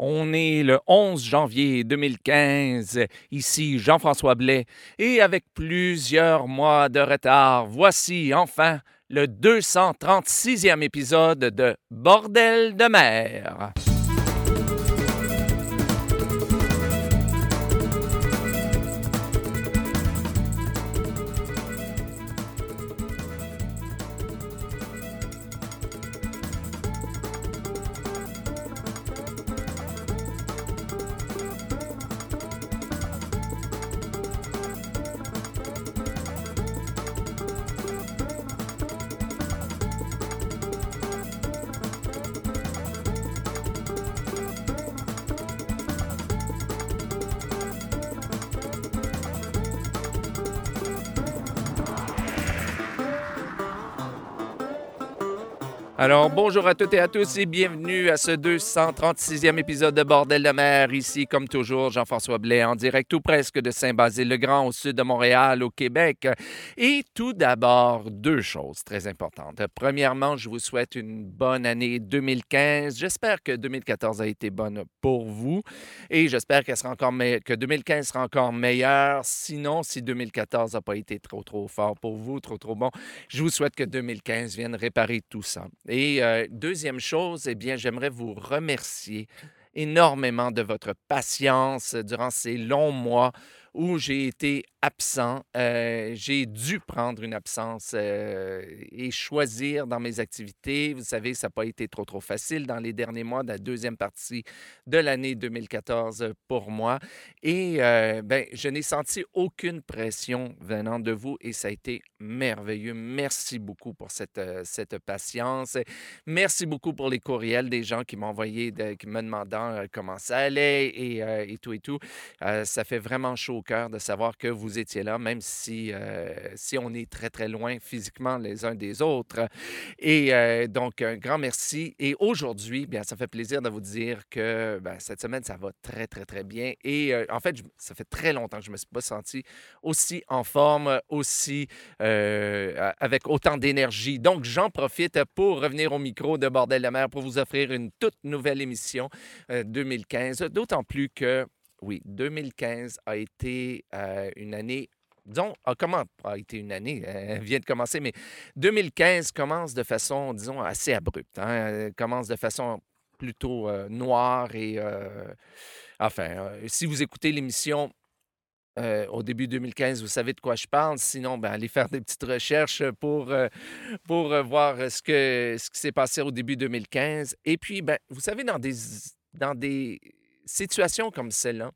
On est le 11 janvier 2015, ici Jean-François Blais, et avec plusieurs mois de retard, voici enfin le 236e épisode de Bordel de mer. Bonjour à toutes et à tous et bienvenue à ce 236e épisode de Bordel de mer. Ici, comme toujours, Jean-François Blais en direct tout presque de Saint-Basile-le-Grand au sud de Montréal, au Québec. Et tout d'abord, deux choses très importantes. Premièrement, je vous souhaite une bonne année 2015. J'espère que 2014 a été bonne pour vous et j'espère qu'elle que 2015 sera encore meilleur. Sinon, si 2014 n'a pas été trop, trop fort pour vous, trop, trop bon, je vous souhaite que 2015 vienne réparer tout ça. Et euh, deuxième chose, eh bien, j'aimerais vous remercier énormément de votre patience durant ces longs mois où j'ai été absent. Euh, j'ai dû prendre une absence euh, et choisir dans mes activités. Vous savez, ça n'a pas été trop, trop facile dans les derniers mois de la deuxième partie de l'année 2014 pour moi. Et euh, ben, je n'ai senti aucune pression venant de vous et ça a été merveilleux. Merci beaucoup pour cette, cette patience. Merci beaucoup pour les courriels des gens qui m'ont envoyé, qui me demandant comment ça allait et, et, tout et tout. ça fait vraiment chaud au cœur de savoir que vous vous étiez là, même si, euh, si on est très, très loin physiquement les uns des autres. Et euh, donc, un grand merci. Et aujourd'hui, bien, ça fait plaisir de vous dire que ben, cette semaine, ça va très, très, très bien. Et euh, en fait, ça fait très longtemps que je ne me suis pas senti aussi en forme, aussi avec autant d'énergie. Donc, j'en profite pour revenir au micro de Bordel de mer pour vous offrir une toute nouvelle émission 2015. D'autant plus que oui, 2015 a été euh, une année disons, a, comment a été une année, elle vient de commencer, mais 2015 commence de façon, disons, assez abrupte. Hein, commence de façon plutôt euh, noire et, euh, enfin, si vous écoutez l'émission au début 2015, vous savez de quoi je parle. Sinon, ben, allez faire des petites recherches pour, pour voir ce, que, ce qui s'est passé au début 2015. Et puis, ben, vous savez, dans des, dans des situation comme celle-là,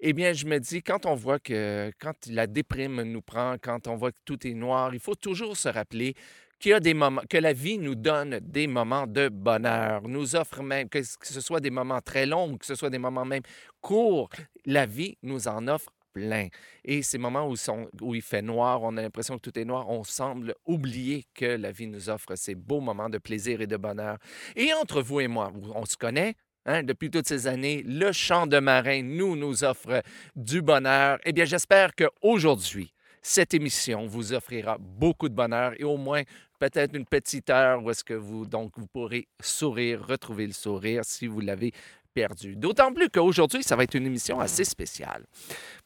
eh bien, je me dis, quand on voit que, quand la déprime nous prend, quand on voit que tout est noir, il faut toujours se rappeler qu'il y a des moments, que la vie nous donne des moments de bonheur, nous offre même, que ce soit des moments très longs ou que ce soit des moments même courts, la vie nous en offre plein. Et ces moments où, où il fait noir, on a l'impression que tout est noir, on semble oublier que la vie nous offre ces beaux moments de plaisir et de bonheur. Et entre vous et moi, on se connaît, Hein, depuis toutes ces années, le chant de marin nous nous offre du bonheur. Eh bien, j'espère qu'aujourd'hui, cette émission vous offrira beaucoup de bonheur et au moins peut-être une petite heure où est-ce que vous donc vous pourrez sourire, retrouver le sourire si vous l'avez perdu. D'autant plus qu'aujourd'hui, ça va être une émission assez spéciale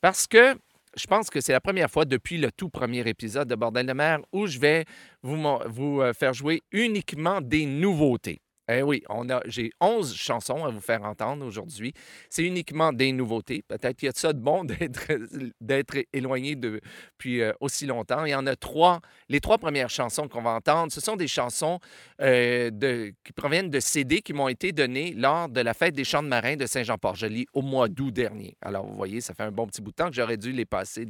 parce que je pense que c'est la première fois depuis le tout premier épisode de Bordel de mer où je vais vous, vous euh, faire jouer uniquement des nouveautés. Eh oui, on a, j'ai 11 chansons à vous faire entendre aujourd'hui. C'est uniquement des nouveautés. Peut-être qu'il y a de ça de bon d'être, d'être éloigné depuis euh, aussi longtemps. Il y en a trois. Les trois premières chansons qu'on va entendre, ce sont des chansons euh, qui proviennent de CD qui m'ont été données lors de la fête des chants de marins de Saint-Jean-Port-Joli au mois d'août dernier. Alors, vous voyez, ça fait un bon petit bout de temps que j'aurais dû les passer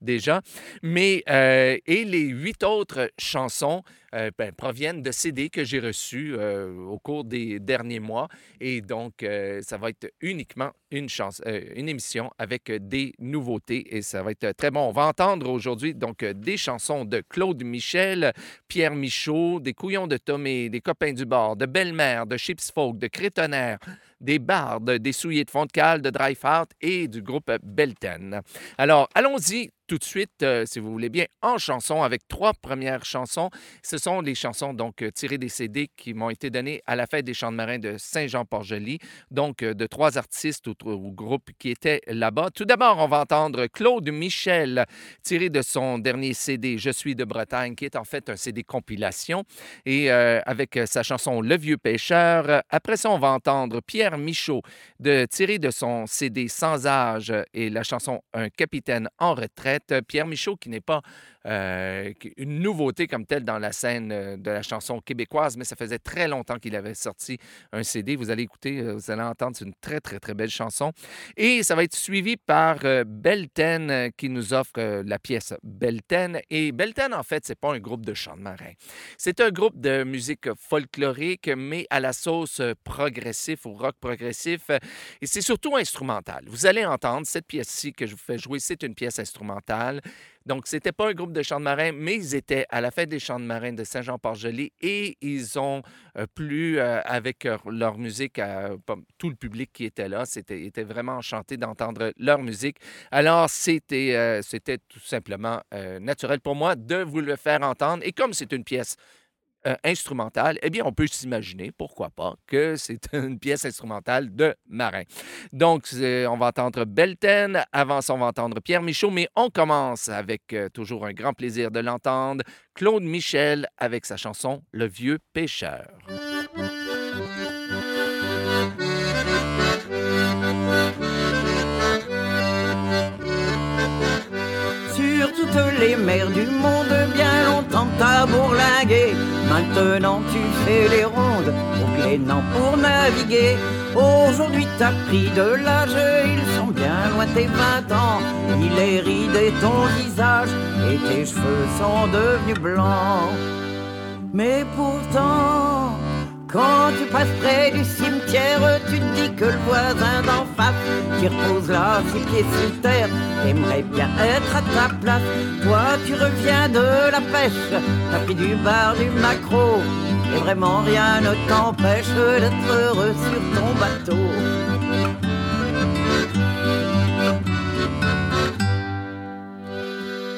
déjà. Mais, euh, et les huit autres chansons euh, ben, proviennent de CD que j'ai reçus euh, au cours des derniers mois. Et donc, euh, ça va être uniquement une, chance, une émission avec des nouveautés et ça va être très bon. On va entendre aujourd'hui donc des chansons de Claude Michel, Pierre Michaud, des Couillons de Tomé, des Copains du bord, de Belle-Mère, de Chips Folk, de Crétonnerre, des Bardes, des Souliers de Fond de Dry et du groupe Belten. Alors, allons-y tout de suite, euh, si vous voulez bien, en chanson avec trois premières chansons. Ce sont les chansons donc euh, tirées des CD qui m'ont été données à la fête des chants de marins de Saint-Jean-Port-Joli, donc euh, de trois artistes ou, ou groupes qui étaient là-bas. Tout d'abord, on va entendre Claude Michel, tiré de son dernier CD Je suis de Bretagne, qui est en fait un CD compilation, et avec sa chanson Le vieux pêcheur. Après ça, on va entendre Pierre Michaud, de, tiré de son CD Sans âge et la chanson Un capitaine en retraite. Pierre Michaud, qui n'est pas euh, une nouveauté comme telle dans la scène euh, de la chanson québécoise, mais ça faisait très longtemps qu'il avait sorti un CD. Vous allez écouter, euh, vous allez entendre, c'est une très, très, très belle chanson. Et ça va être suivi par Belten qui nous offre la pièce Belten. Et Belten, en fait, c'est pas un groupe de chants de marin. C'est un groupe de musique folklorique, mais à la sauce progressif ou rock progressif. Et c'est surtout instrumental. Vous allez entendre cette pièce-ci que je vous fais jouer, c'est une pièce instrumentale. Donc, ce n'était pas un groupe de chants de marins, mais ils étaient à la fête des chants de marins de Saint-Jean-Port-Joli et ils ont euh, plu euh, avec leur musique à tout le public qui était là. C'était était vraiment enchanté d'entendre leur musique. Alors, euh, c'était tout simplement naturel pour moi de vous le faire entendre. Et comme c'est une pièce euh, instrumentale, eh bien, on peut s'imaginer, pourquoi pas, que c'est une pièce instrumentale de marin. Donc, on va entendre Belten, avant ça, on va entendre Pierre Michaud, mais on commence avec euh, toujours un grand plaisir de l'entendre, Claude Michel avec sa chanson Le vieux pêcheur. Sur toutes les mers du monde, bien longtemps t'as Maintenant tu fais les rondes au pour naviguer. Aujourd'hui t'as pris de l'âge, ils sont bien loin tes vingt ans. Il est ridé ton visage et tes cheveux sont devenus blancs. Mais pourtant, quand tu passes près du cimetière, tu te dis que le voisin d'en face, qui repose là, six pieds sous terre, aimerait bien être à ta place. Toi, tu reviens de la pêche, t'as pris du bar, du macro, et vraiment rien ne t'empêche d'être heureux sur ton bateau.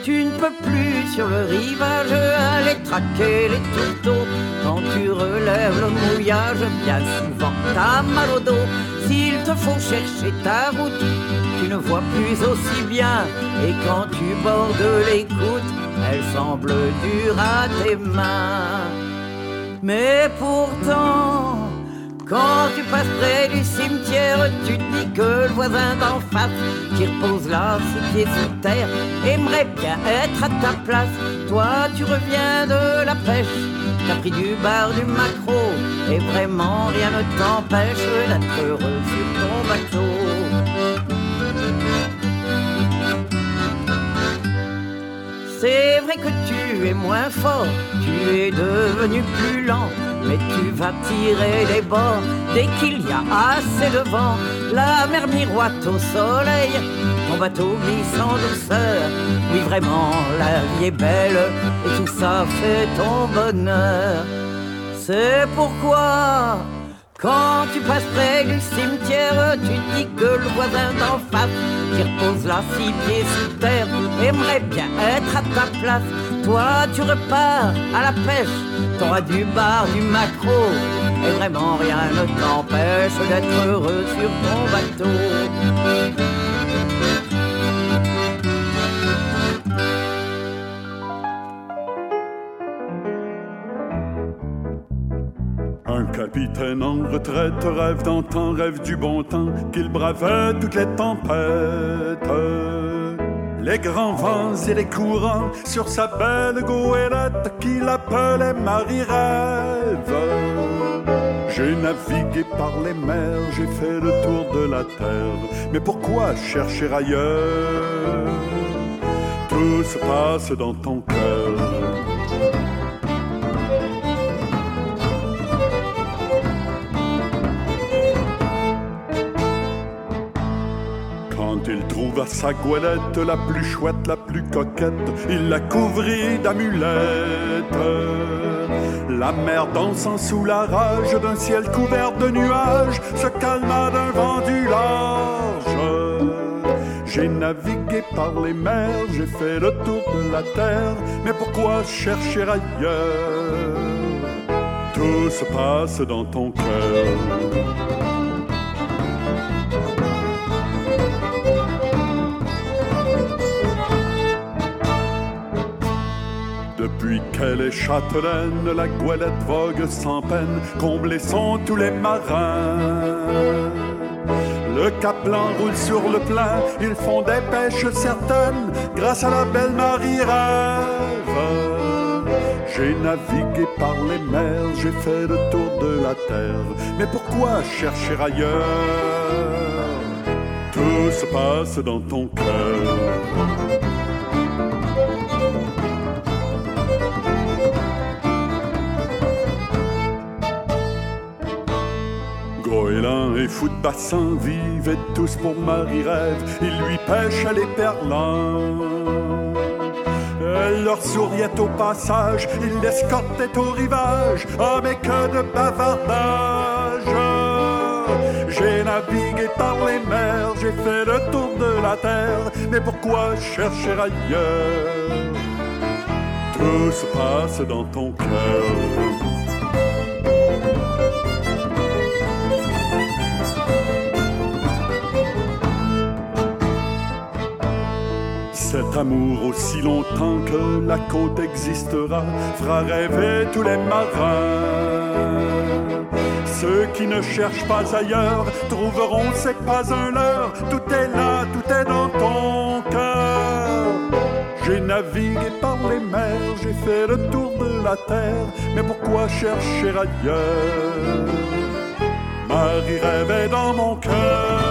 Tu ne peux plus sur le rivage aller traquer les tourteaux. Quand tu relèves le mouillage, bien souvent t'as mal au dos. S'il te faut chercher ta route, tu ne vois plus aussi bien. Et quand tu bordes l'écoute, elle semble dure à tes mains. Mais pourtant, quand tu passes près du cimetière, tu te dis que le voisin d'en face, qui repose là, ses pieds sous terre, aimerait bien être à ta place. Toi, tu reviens de la pêche, t'as pris du bar, du macro, et vraiment rien ne t'empêche d'être heureux sur ton bateau. C'est vrai que tu es moins fort, tu es devenu plus lent, mais tu vas tirer les bords dès qu'il y a assez de vent. La mer miroite au soleil, ton bateau glisse en douceur. Oui, vraiment, la vie est belle et tout ça fait ton bonheur. C'est pourquoi quand tu passes près du cimetière, tu dis que le voisin d'en face, qui repose là six pieds sous terre, aimerait bien être à ta place. Toi, tu repars à la pêche, t'auras du bar, du macro, et vraiment rien ne t'empêche d'être heureux sur ton bateau. capitaine en retraite rêve d'antan, rêve du bon temps, qu'il bravait toutes les tempêtes. Les grands vents et les courants sur sa belle goélette qu'il appelait Marie-Rêve. J'ai navigué par les mers, j'ai fait le tour de la terre, mais pourquoi chercher ailleurs? Tout se passe dans ton cœur il trouva sa goélette la plus chouette, la plus coquette, il la couvrit d'amulettes. La mer dansant sous la rage d'un ciel couvert de nuages se calma d'un vent du large. J'ai navigué par les mers, j'ai fait le tour de la terre, mais pourquoi chercher ailleurs? Tout se passe dans ton cœur. Depuis qu'elle est châtelaine, la goélette vogue sans peine, comblés sont tous les marins. Le caplan roule sur le plein, ils font des pêches certaines, grâce à la belle Marie rêve. J'ai navigué par les mers, j'ai fait le tour de la terre, mais pourquoi chercher ailleurs? Tout se passe dans ton cœur. Et fou de bassin vivaient tous pour Marie-Rêve. Ils lui pêchent les perlants. Elle leur souriait au passage, il l'escortait au rivage. Ah, mais que de bavardage! J'ai navigué par les mers, j'ai fait le tour de la terre, mais pourquoi chercher ailleurs? Tout se passe dans ton cœur. Cet amour aussi longtemps que la côte existera fera rêver tous les marins. Ceux qui ne cherchent pas ailleurs trouveront c'est pas un leurre. Tout est là, tout est dans ton cœur. J'ai navigué par les mers, j'ai fait le tour de la terre, mais pourquoi chercher ailleurs? Marie rêvait dans mon cœur.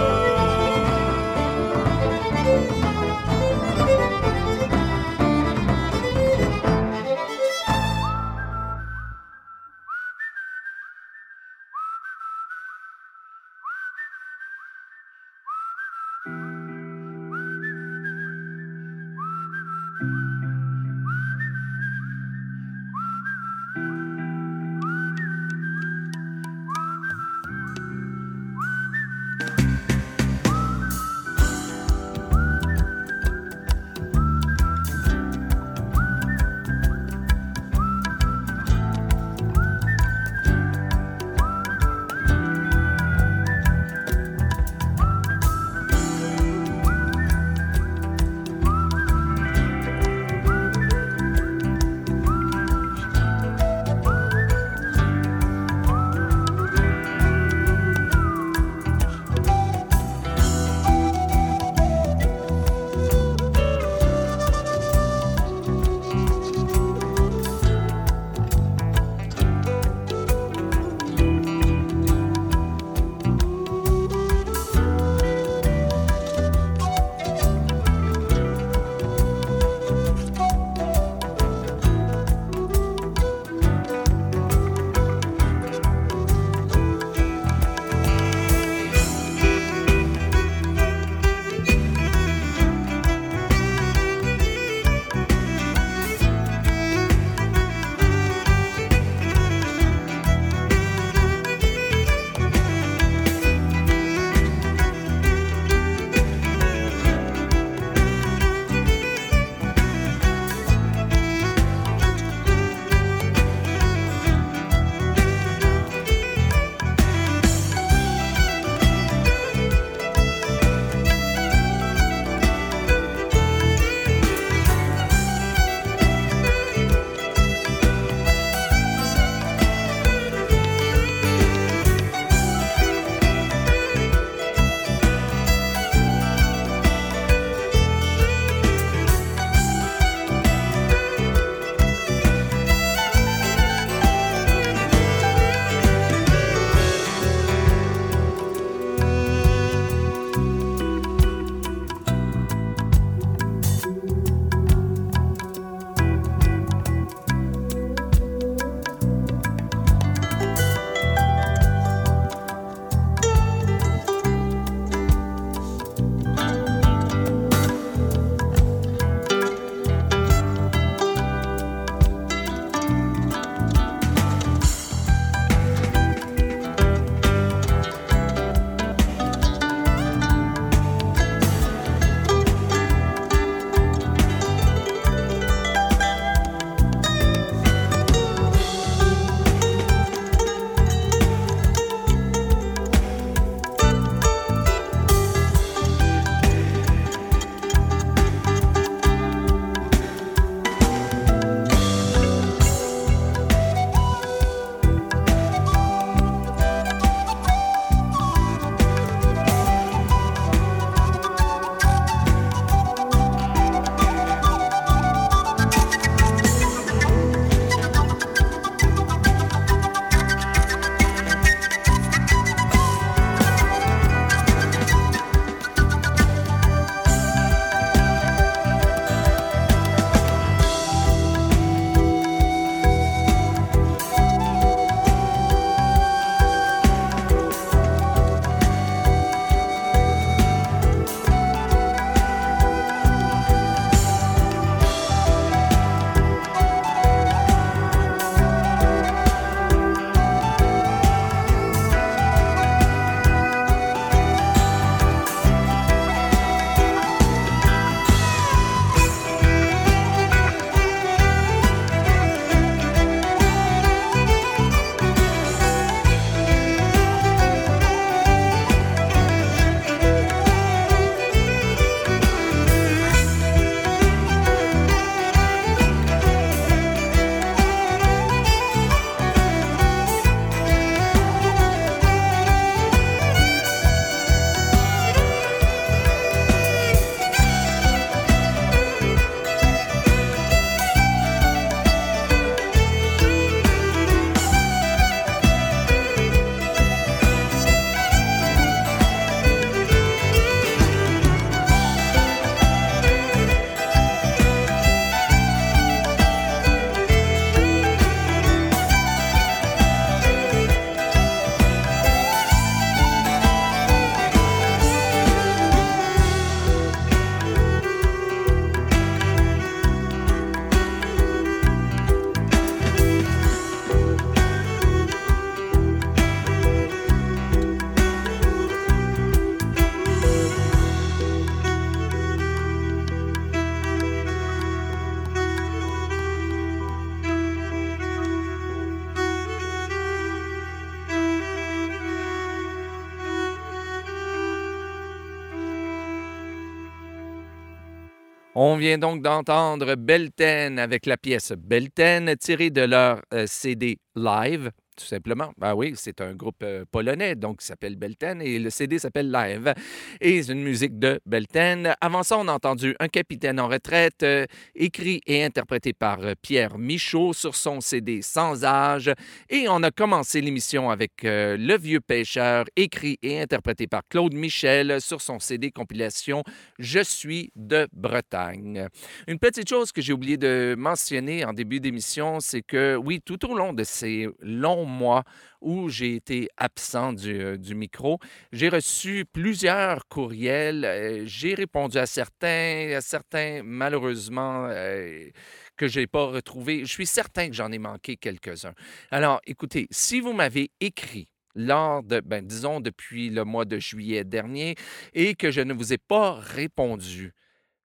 Vient donc d'entendre Belten avec la pièce Belten tirée de leur euh, CD Live tout simplement. Ben oui, c'est un groupe euh, polonais, donc qui s'appelle Belten, et le CD s'appelle Live. Et c'est une musique de Belten. Avant ça, on a entendu Un capitaine en retraite, euh, écrit et interprété par euh, Pierre Michaud sur son CD Sans âge. Et on a commencé l'émission avec Le vieux pêcheur, écrit et interprété par Claude Michel sur son CD compilation Je suis de Bretagne. Une petite chose que j'ai oublié de mentionner en début d'émission, c'est que oui, tout au long de ces longs mois où j'ai été absent du, euh, micro. J'ai reçu plusieurs courriels. Euh, j'ai répondu à certains, à certains malheureusement euh, que je n'ai pas retrouvés. Je suis certain que j'en ai manqué quelques-uns. Alors, écoutez, si vous m'avez écrit lors de, ben, disons, depuis le mois de juillet dernier et que je ne vous ai pas répondu,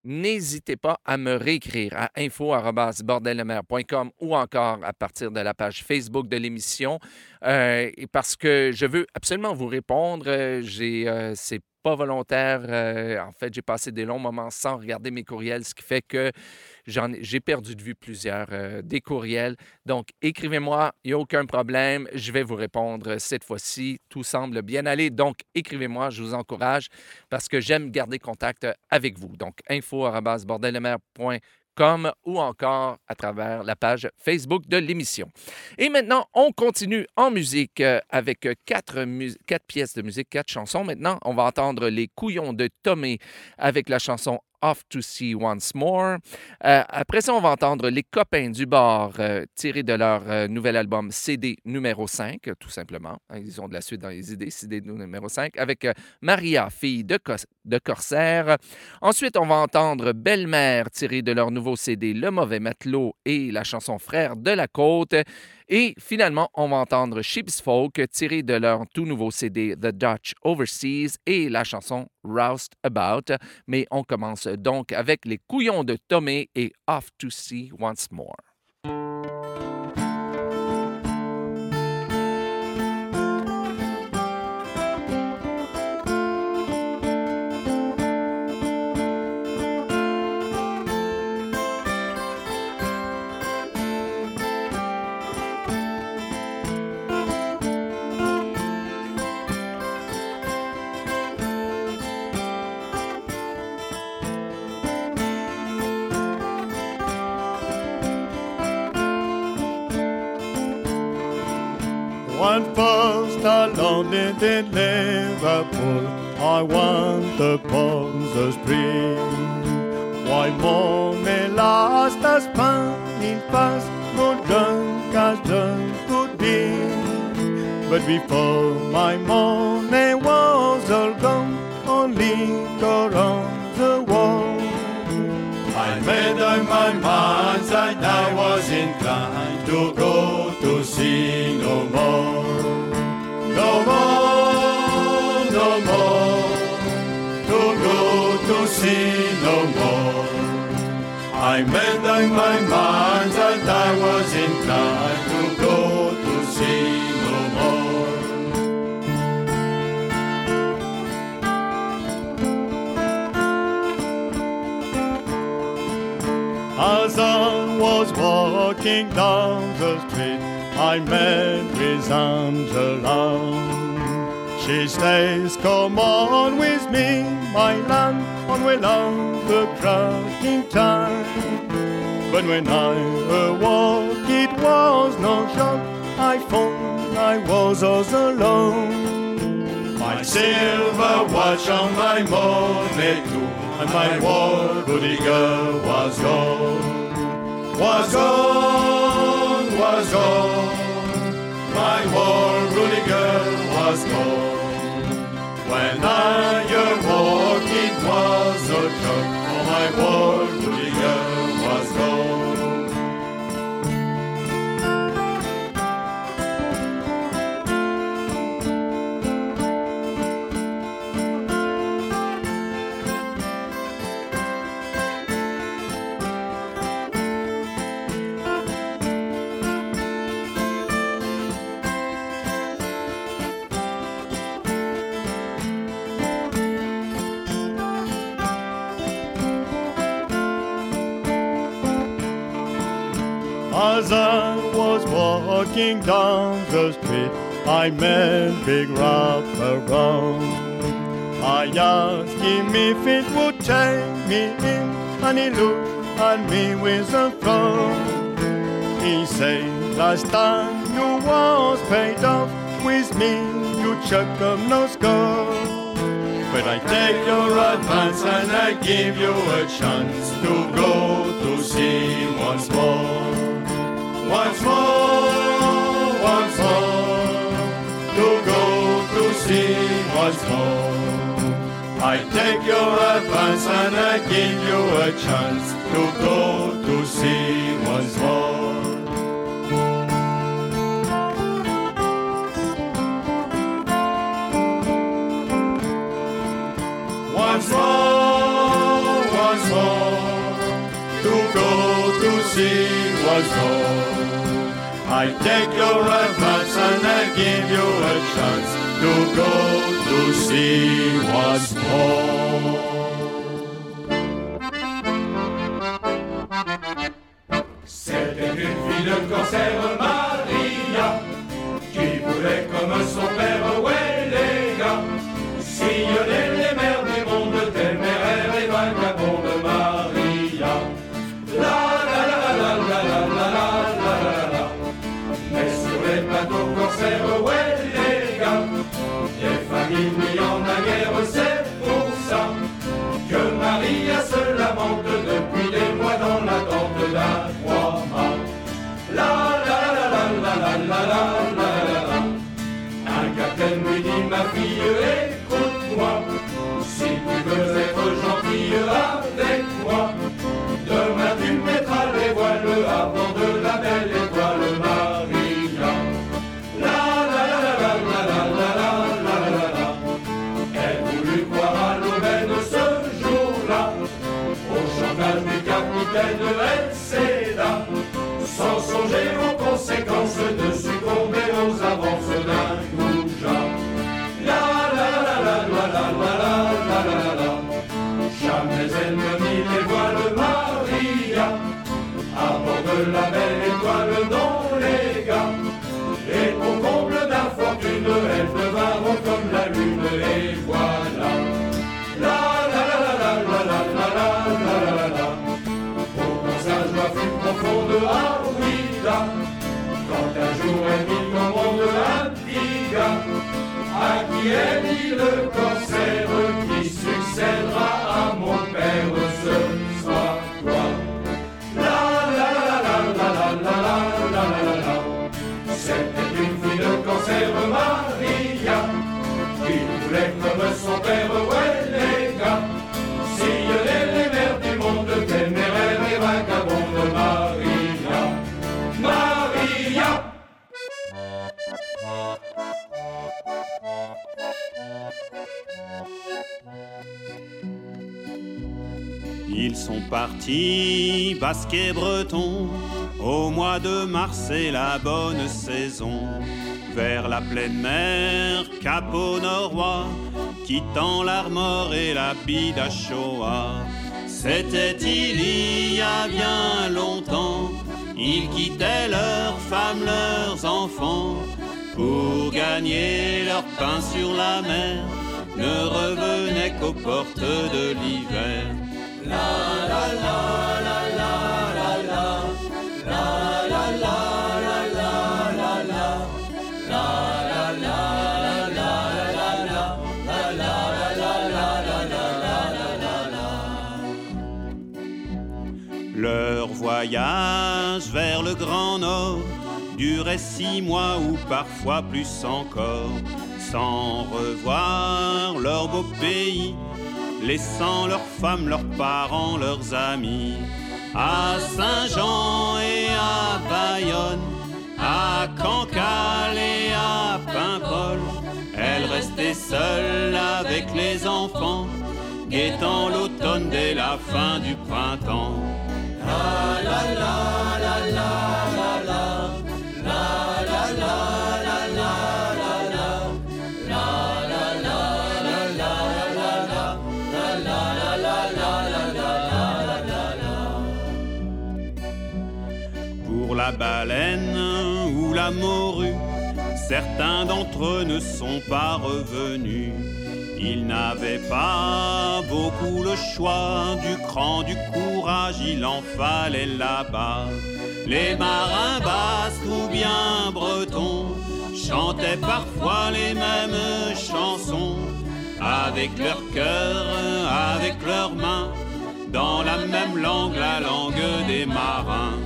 n'hésitez pas à me réécrire à info.bordellemer.com ou encore à partir de la page Facebook de l'émission euh, parce que je veux absolument vous répondre. Euh, euh, c'est pas volontaire. en fait, j'ai passé des longs moments sans regarder mes courriels, ce qui fait que j'ai perdu de vue plusieurs euh, des courriels. Donc, écrivez-moi, il n'y a aucun problème. Je vais vous répondre cette fois-ci. Tout semble bien aller. Donc, écrivez-moi, je vous encourage parce que j'aime garder contact avec vous. Donc, info comme ou encore à travers la page Facebook de l'émission. Et maintenant, on continue en musique euh, avec quatre, quatre pièces de musique, quatre chansons. Maintenant, on va entendre Les Couillons de Tomé avec la chanson Off to See Once More. Euh, après ça, on va entendre Les Copains du Bar euh, tirés de leur euh, nouvel album CD numéro 5, tout simplement. Ils ont de la suite dans les idées, CD numéro 5, avec Maria, fille de, de Corsaire. Ensuite, on va entendre Belle-Mère tirée de leur nouveau CD Le Mauvais Matelot et la chanson Frère de la Côte. Et finalement, on va entendre Sheep's Folk tiré de leur tout nouveau CD The Dutch Overseas et la chanson Roust About. Mais on commence donc avec les couillons de Tomé et Off to See Once More. I landed in Liverpool, I want the palms of spring. Why money last as in fast, no drunk as drunk could be. But before see no more. I made up my mind that I was inclined to go to see no more. As I was walking down the street, I met with Angela. She says, Come on with me, my land, on we love the cracking time. But when I awoke, it was no shot. I found I was all alone. My silver watch on my money too, and my booty girl was gone. Was gone, was gone. My war girl was gone. When I awoke, it was walking down the street, I met Big Rob Around. I asked him if it would take me in, and he looked at me with a frown. He said, Last time you was paid off with me, you chuck up no score. But I take your advance and I give you a chance to go to sea once more. Once more, to go to see once more. I take your advance and I give you a chance to go to see once more. Once more, once more, to go to see once more. I take your advance and I give you a chance to go to see once more. C'était une fille de cancer, Maria, qui voulait comme son père, ouais sillonner les mers du monde, téméraire et vagabonde Maria. Bateaux corsaires, ouais les gars, les familles en a guère, c'est pour ça que Maria se lamente depuis des mois dans l'attente d'un roi-mât. La la la la la la la la la la la Un capitaine lui dit ma fille écoute-moi Si tu veux être gentille avec moi Demain tu mettras les voiles avant de la belle conséquences de succomber aux avances d'un goujat La la la la la la la la la la la la Jamais elle ne mit les voiles Maria À bord de la belle Ils sont partis, basques et bretons, au mois de mars c'est la bonne saison, vers la pleine mer, cap au norois, quittant l'Armor et la Bidachoa. C'était il y a bien longtemps, ils quittaient leurs femmes, leurs enfants, pour gagner leur pain sur la mer, ne revenaient qu'aux portes de l'hiver. Leur voyage vers le Grand Nord durait six mois ou parfois plus encore, sans revoir leur beau pays, laissant leurs femmes, leurs parents, leurs amis. À Saint-Jean et à Bayonne, à Cancale et à Paimpol, elle restait seule avec les enfants, guettant l'automne dès la fin du printemps. Baleine ou la morue. Certains d'entre eux ne sont pas revenus. Ils n'avaient pas beaucoup le choix du cran, du courage, il en fallait là-bas. Les marins basques ou bien bretons chantaient parfois les mêmes chansons, avec leur cœur, avec leurs mains, dans la même langue, la langue des marins.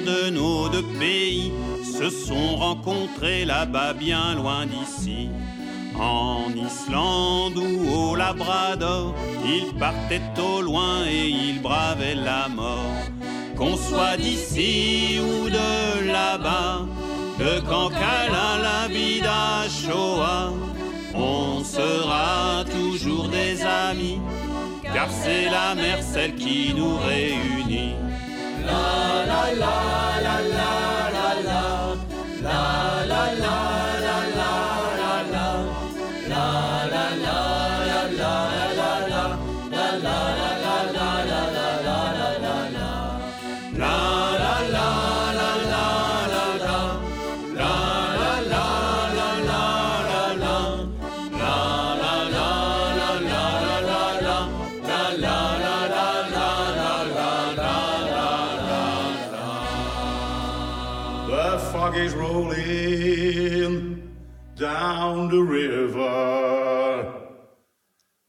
De nos deux pays se sont rencontrés là-bas bien loin d'ici. En Islande ou au Labrador, ils partaient au loin et ils bravaient la mort. Qu'on soit d'ici ou de là-bas, de Cancala la vida Shoah, on sera toujours des amis, car c'est la mer celle qui nous réunit. La la la la la la la la la la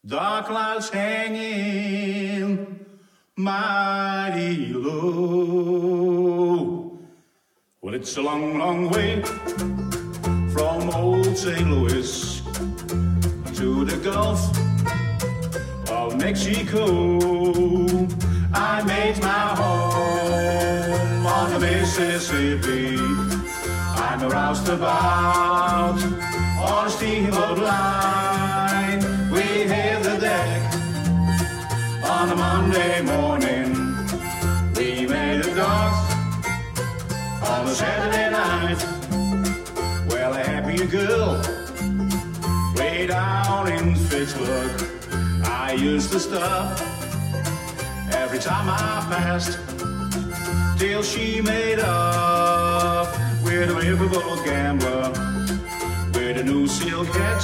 Dark clouds hanging mighty low. Well, it's a long, long way from old St. Louis to the Gulf of Mexico. I made my home on the Mississippi. I'm a roustabout on a steamboat line. On a Monday morning. We made a docks on a Saturday night. Well, a happy girl way down in Fitchburg. I used to stop every time I passed till she made up with a riverboat gambler with a new silk hat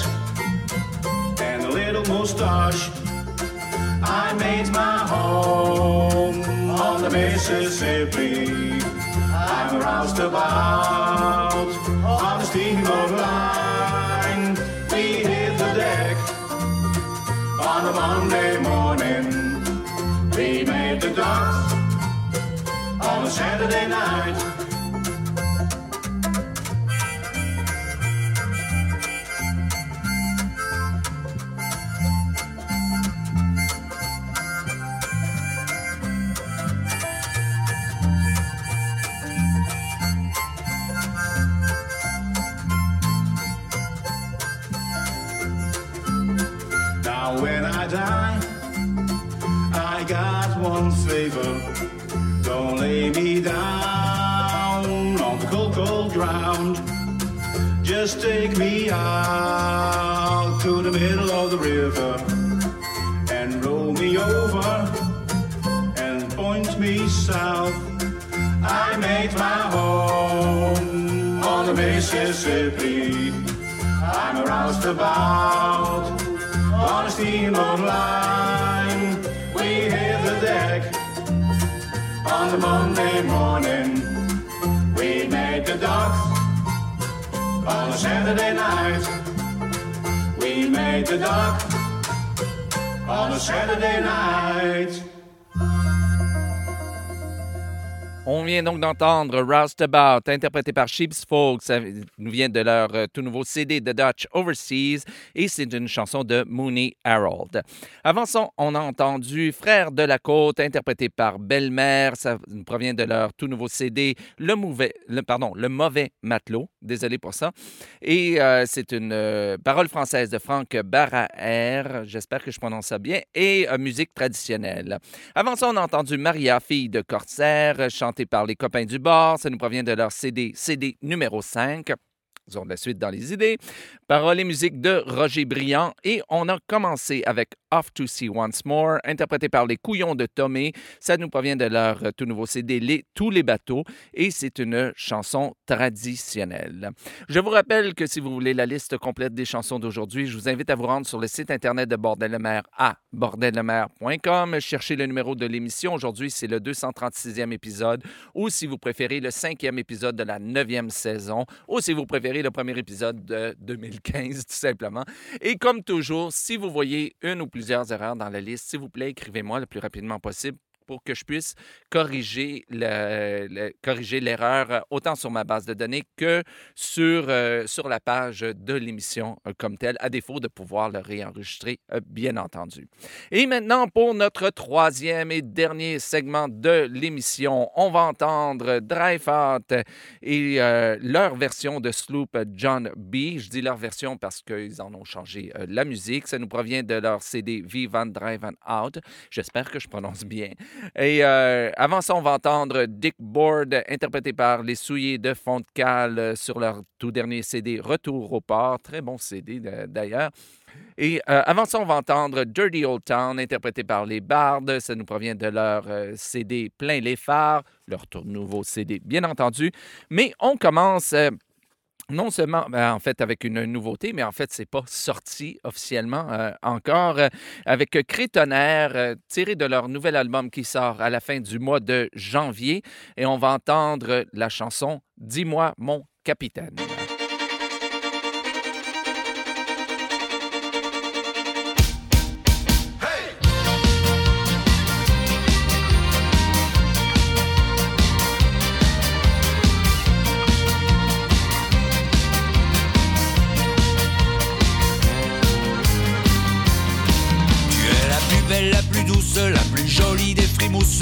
and a little mustache. I made my home on the Mississippi. I'm a roustabout on the steamboat line. We hit the deck on a Monday morning. We made the docks on a Saturday night. Don't lay me down on the cold, cold ground. Just take me out to the middle of the river and roll me over and point me south. I made my home on the Mississippi. I'm a roustabout on a steamboat line. We hit the on the Monday morning. We made the docks on a Saturday night. We made the dock on a Saturday night. On vient donc d'entendre Roustabout, interprété par Sheep's Folk. Ça nous vient de leur euh, tout nouveau CD The Dutch Overseas et c'est une chanson de Mooney Harold. Avant ça, on a entendu Frères de la Côte, interprété par Belle-Mère. Ça nous provient de leur tout nouveau CD Le, mauvais, pardon, le Mauvais Matelot. Désolé pour ça. Et euh, c'est une euh, parole française de Franck Barraer. J'espère que je prononce ça bien. Et musique traditionnelle. Avant ça, on a entendu Maria, fille de Corsaire, chantée par les copains du bord. Ça nous provient de leur CD, CD numéro 5. Ils ont de la suite dans les idées. Paroles et musique de Roger Briand. Et on a commencé avec Off to See Once More, interprété par les Couillons de Tomé. Ça nous provient de leur tout nouveau CD, les, Tous les bateaux. Et c'est une chanson traditionnelle. Je vous rappelle que si vous voulez la liste complète des chansons d'aujourd'hui, je vous invite à vous rendre sur le site internet de Bordel le Maire à bordellemer.com. Cherchez le numéro de l'émission. Aujourd'hui, c'est le 236e épisode. Ou si vous préférez, le cinquième épisode de la neuvième saison. Ou si vous préférez, le premier épisode de 2015, tout simplement. Et comme toujours, si vous voyez une ou plusieurs erreurs dans la liste, s'il vous plaît, écrivez-moi le plus rapidement possible pour que je puisse corriger le, corriger l'erreur euh, autant sur ma base de données que sur, euh, sur la page de l'émission euh, comme telle, à défaut de pouvoir le réenregistrer, bien entendu. Et maintenant, pour notre troisième et dernier segment de l'émission, on va entendre Dreyfus et euh, leur version de Sloop John B. Je dis leur version parce qu'ils en ont changé la musique. Ça nous provient de leur CD Vivan Drive Out. J'espère que je prononce bien. Et euh, avant ça, on va entendre Dick Board, interprété par les Souillés de Fontcal euh, sur leur tout dernier CD Retour au port. Très bon CD d'ailleurs. Et euh, avant ça, on va entendre Dirty Old Town, interprété par les Bardes. Ça nous provient de leur CD Plein les phares, leur tout nouveau CD, bien entendu. Mais on commence. Non seulement, ben, en fait, avec une nouveauté, mais en fait, c'est pas sorti officiellement euh, encore, euh, avec Crétonnerre, euh, tiré de leur nouvel album qui sort à la fin du mois de janvier. Et on va entendre la chanson Dis-moi, mon capitaine.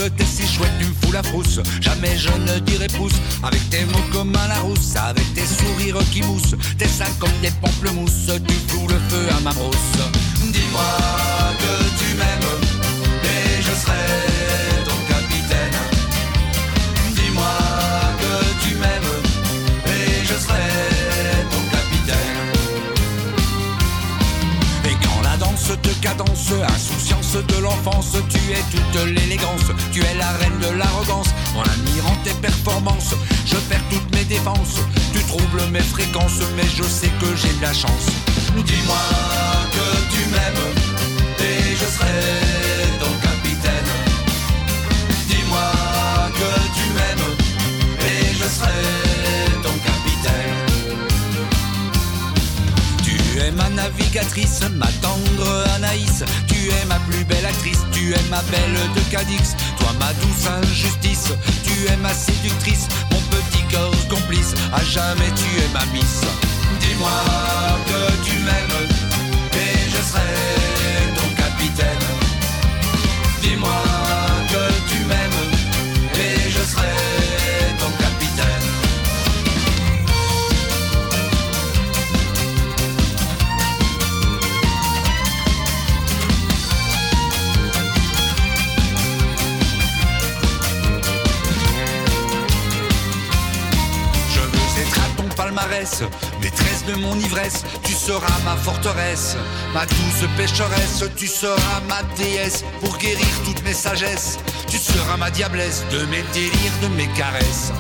T'es si chouette, tu me fous la frousse. Jamais je ne dirai pouce. Avec tes mots comme un Larousse, avec tes sourires qui moussent. Tes seins comme des pamplemousses. Tu fous le feu à ma brousse. Dis-moi que tu m'aimes, et je serai ton capitaine. Dis-moi que tu m'aimes, et je serai ton capitaine. Et quand la danse te cadence, insouciance de l'enfance, En admirant tes performances, je perds toutes mes défenses. Tu troubles mes fréquences, mais je sais que j'ai de la chance. Dis-moi que tu m'aimes, et je serai ton capitaine. Dis-moi que tu m'aimes, et je serai ton capitaine. Tu es ma navigatrice, ma tendre Anaïs. Tu es ma plus belle actrice, tu es ma belle de Cadix. Toi, ma douce injustice, tu es ma séductrice, mon petit corps complice. À jamais, tu es ma miss. Dis-moi que tu m'aimes, et je serai ton capitaine. Dis-moi maîtresse de mon ivresse, tu seras ma forteresse, ma douce pécheresse, tu seras ma déesse pour guérir toutes mes sagesses, tu seras ma diablesse de mes délires, de mes caresses.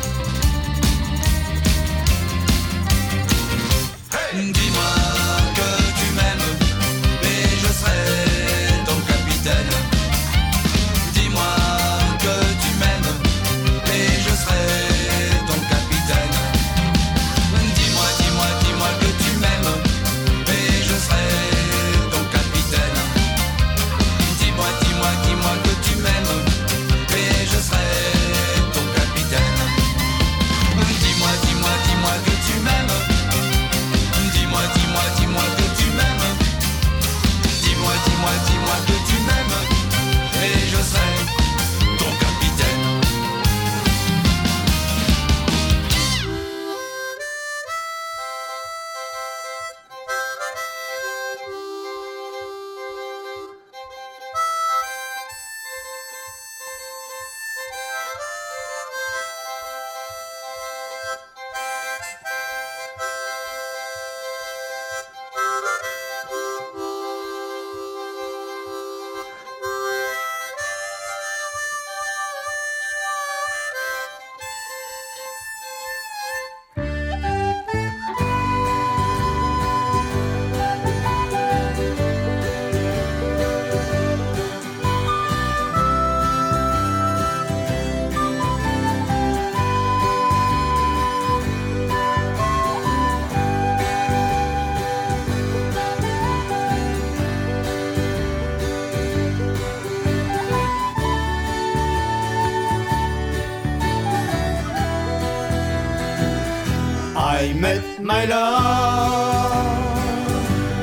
Love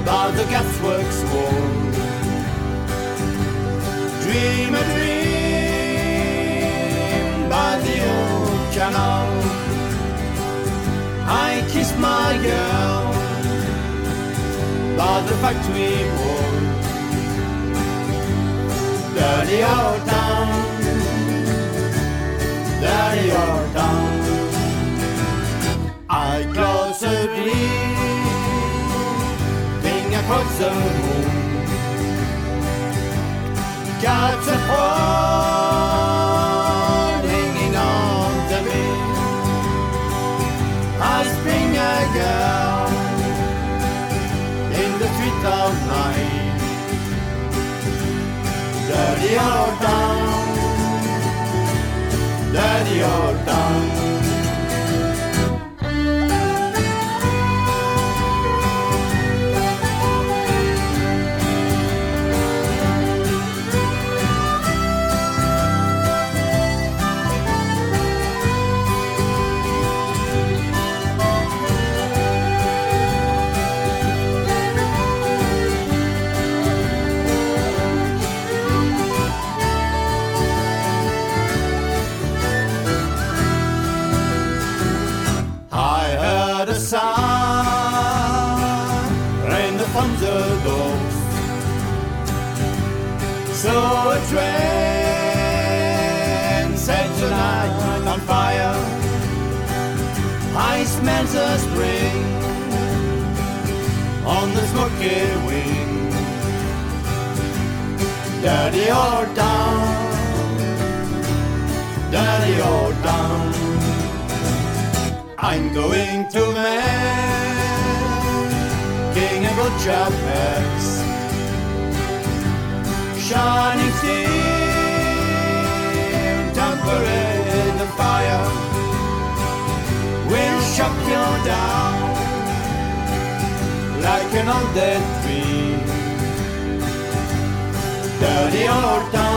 by the gasworks wall. Dream a dream by the old canal. I kiss my girl by the factory wall. Dirty old town, dirty old town. I close a gleaming across the moon. Cats are hanging on to me. I spring a girl in the street of night. Dirty old town, dirty old town. A train set tonight on fire. I smell the spring on the smoky wing. Dirty old town, dirty old town. I'm going to a good job next shining steel, damper the fire. We'll shut you down like an undead fiend. Dirty old town.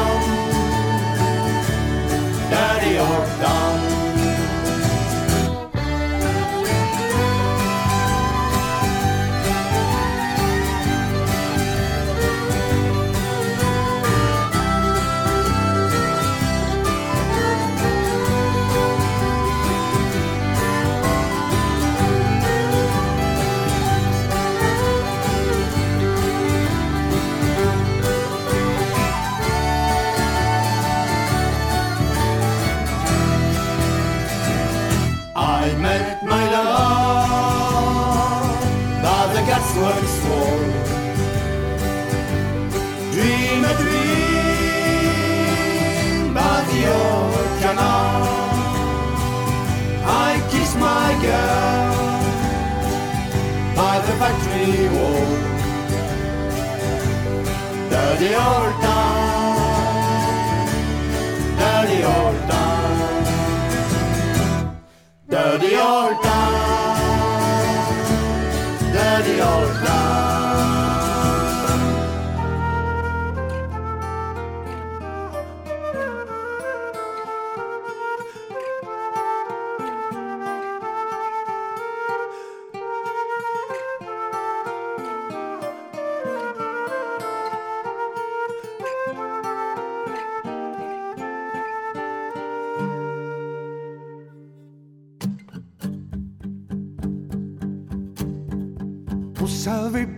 Girl by the factory wall. Dirty old town, dirty old town. Dirty old town, dirty old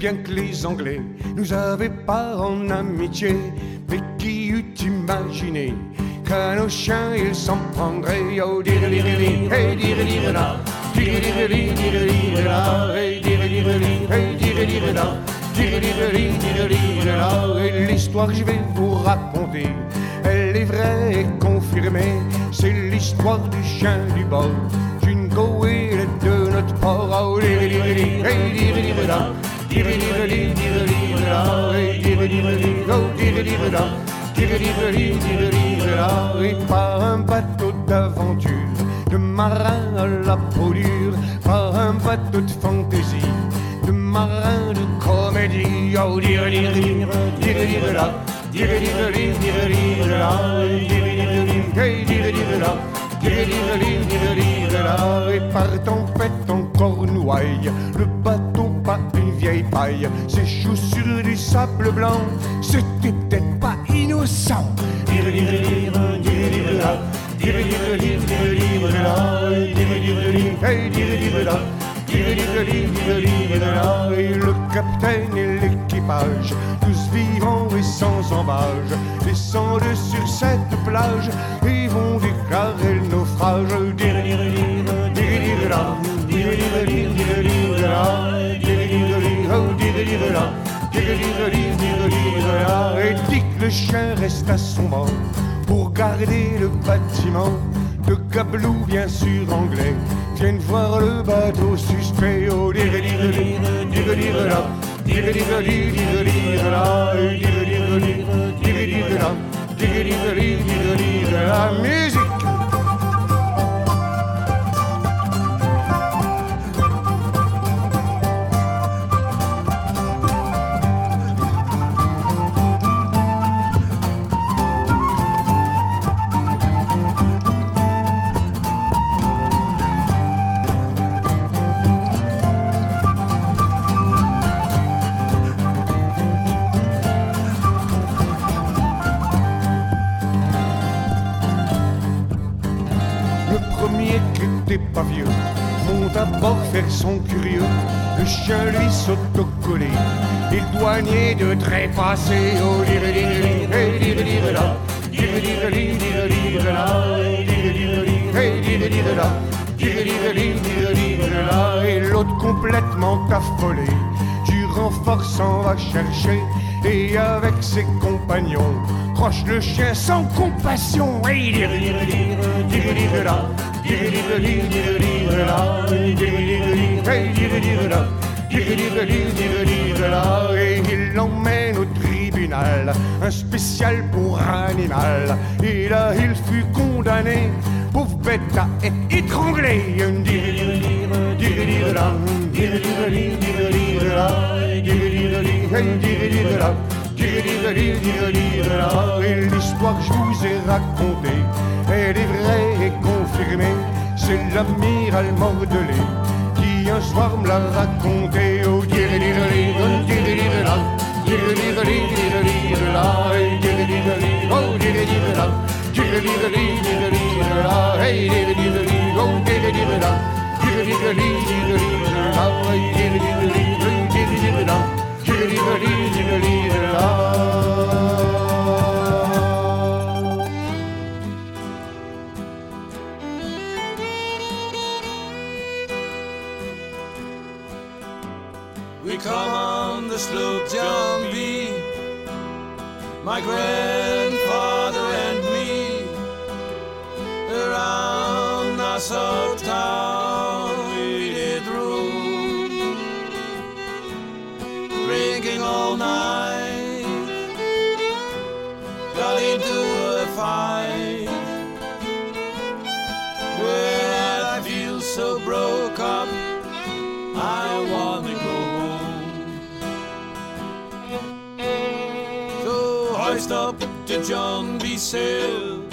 bien que les Anglais nous avaient pas en amitié, mais qui eût imaginé qu'à nos chiens ils s'en prendraient Oh dirilirili, hey dirilirila, dirilirili, dirilirila, hey dirilirili, hey dirilirila, dirilirili, dirilirila. Et l'histoire que je vais vous raconter, elle est vraie et confirmée, c'est l'histoire du chien du bord. Et les de notre port, Et par un bateau d'aventure, de marin à la peau dure, par un bateau de fantaisie, de marin de comédie. Oh, dirilirili, dirilirila, dirilirili, dirilirila, dirilirili, hey, dirilirila, là, et par tempête en cornouaille, le bateau paille, ses chaussures du sable blanc, c'était peut-être pas innocent. Et le capitaine et l'équipage, tous vivants et sans embâge, descendent sur cette plage et vont déclarer le naufrage. Et dit que le chien reste à son banc pour garder le bâtiment. De Gablou, bien sûr anglais, viennent voir le bateau suspect. Oh, dire, dire, dire, dire, là, dire, dire, dire, dire, là, dire, dire, dire, dire, là, dire, dire, dire, dire, la musique. Dire, hey, dire, dire, là. Dire, dire, dire, dire, dire, là. Et l'autre complètement affolé. Du renfort s'en va chercher. Et avec ses compagnons, croche le chien sans compassion. Et il l'emmène au un spécial pour animal. Et là, il fut condamné, pauvre bête à être étranglé. Et l'histoire que je vous ai racontée, elle est vraie et confirmée. C'est l'amiral Mordelé qui un soir me l'a raconté. Oh, We come on the sloop John B. My grandfather and me. Around Nassau town we did roam. Drinking all night. Got into a fight. Well, I feel so broke up. I wanna Hoist up to John B. Sail.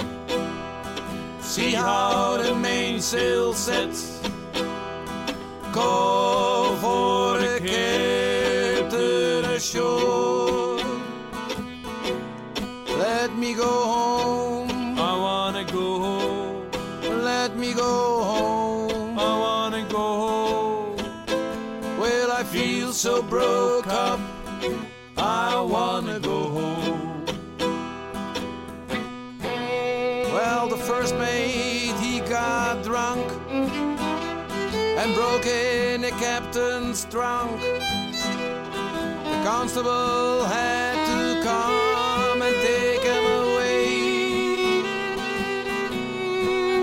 See how the mainsail sets. Call for captain's trunk. The constable had to come and take him away.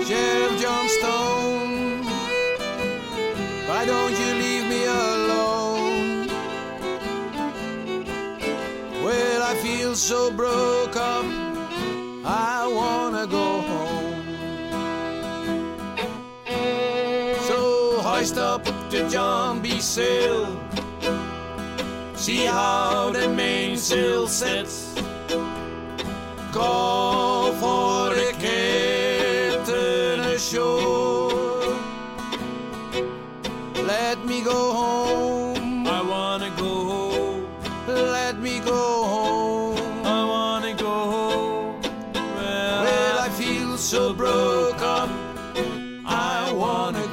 Sheriff John Stone, why don't you leave me alone? Well, I feel so broke Dr. John B. Sill. See how the mainsail sets. Call for a captain ashore. Let me go home. I wanna go home. Let me go home. I wanna go home. Well, well I feel so broke up. I wanna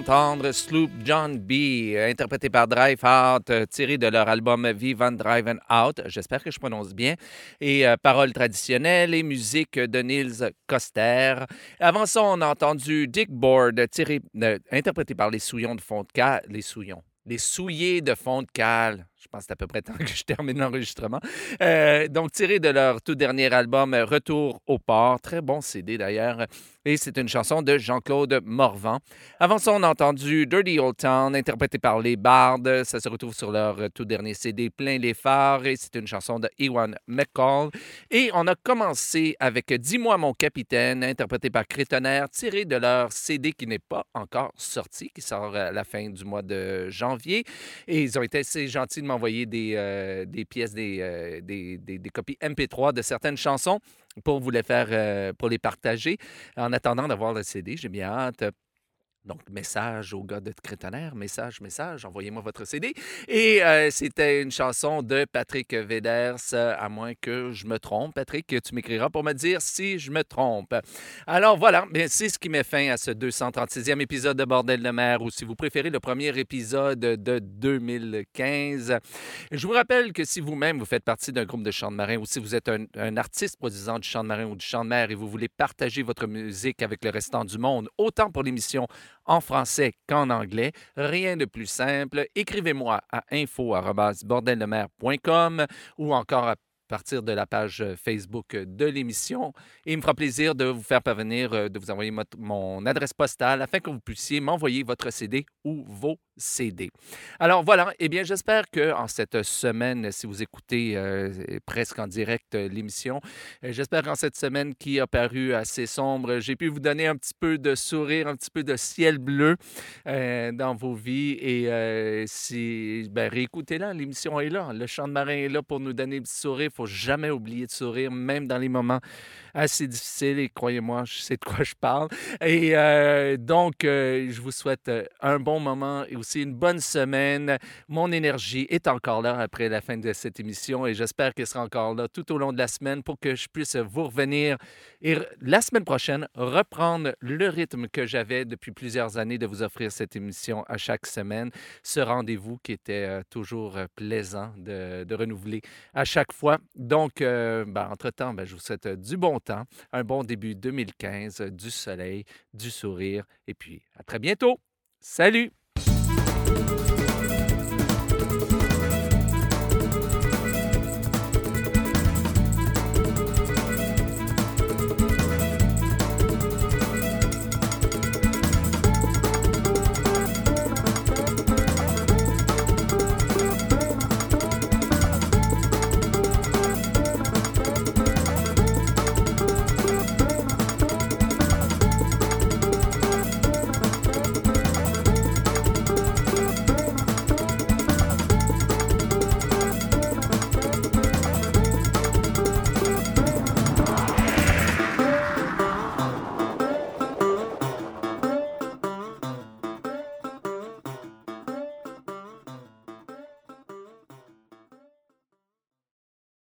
d'entendre Sloop John B, interprété par Drive Out, tiré de leur album Vive and Drive Out. J'espère que je prononce bien. Et euh, paroles traditionnelles et musique de Niels Coster. Avant ça, on a entendu Dick Board, tiré, euh, interprété par les Souillons de fond de cale. Les Souillons. Les Souillés de fond de. Je pense que c'est à peu près temps que je termine l'enregistrement. Euh, donc, tiré de leur tout dernier album Retour au port. Très bon CD d'ailleurs. Et c'est une chanson de Jean-Claude Morvan. Avant ça, on a entendu Dirty Old Town, interprété par les Bards. Ça se retrouve sur leur euh, tout dernier CD, Plein les phares. Et c'est une chanson de Ewan McCall. Et on a commencé avec Dis-moi mon capitaine, interprété par Crétonnerre, tiré de leur CD qui n'est pas encore sorti, qui sort à la fin du mois de janvier. Et ils ont été assez gentils de m'envoyer des, euh, des pièces, des, euh, des, copies MP3 de certaines chansons pour vous les faire, euh, pour les partager. En attendant d'avoir le CD, j'ai bien hâte. Donc, message au gars de Crétonnerre, message, message, envoyez-moi votre CD. Et euh, c'était une chanson de Patrick Veders, à moins que je me trompe. Patrick, tu m'écriras pour me dire si je me trompe. Alors voilà, c'est ce qui met fin à ce 236e épisode de Bordel de mer, ou si vous préférez, le premier épisode de 2015. Je vous rappelle que si vous-même, vous faites partie d'un groupe de chant de marin, ou si vous êtes un, un artiste produisant du chant de marin ou du chant de mer et vous voulez partager votre musique avec le restant du monde, autant pour l'émission en français qu'en anglais. Rien de plus simple. Écrivez-moi à info.bordeldemer.com ou encore à partir de la page Facebook de l'émission. Et il me fera plaisir de vous faire parvenir, euh, de vous envoyer mon adresse postale afin que vous puissiez m'envoyer votre CD ou vos CD. Alors voilà, eh bien j'espère que en cette semaine, si vous écoutez euh, presque en direct euh, l'émission, euh, j'espère qu'en cette semaine qui a paru assez sombre, j'ai pu vous donner un petit peu de sourire, un petit peu de ciel bleu euh, dans vos vies. Et euh, si, ben, réécoutez-la, l'émission est là. Le chant de marin est là pour nous donner petit sourire. Il faut jamais oublier de sourire, même dans les moments assez difficiles. Et croyez-moi, je sais de quoi je parle. Et euh, donc, euh, je vous souhaite euh, un bon moment et aussi une bonne semaine. Mon énergie est encore là après la fin de cette émission et j'espère qu'elle sera encore là tout au long de la semaine pour que je puisse vous revenir et la semaine prochaine reprendre le rythme que j'avais depuis plusieurs années de vous offrir cette émission à chaque semaine. Ce rendez-vous qui était toujours plaisant de renouveler à chaque fois. Donc, euh, ben, entre-temps, ben, je vous souhaite euh, du bon temps, un bon début 2015, euh, du soleil, du sourire et puis à très bientôt. Salut!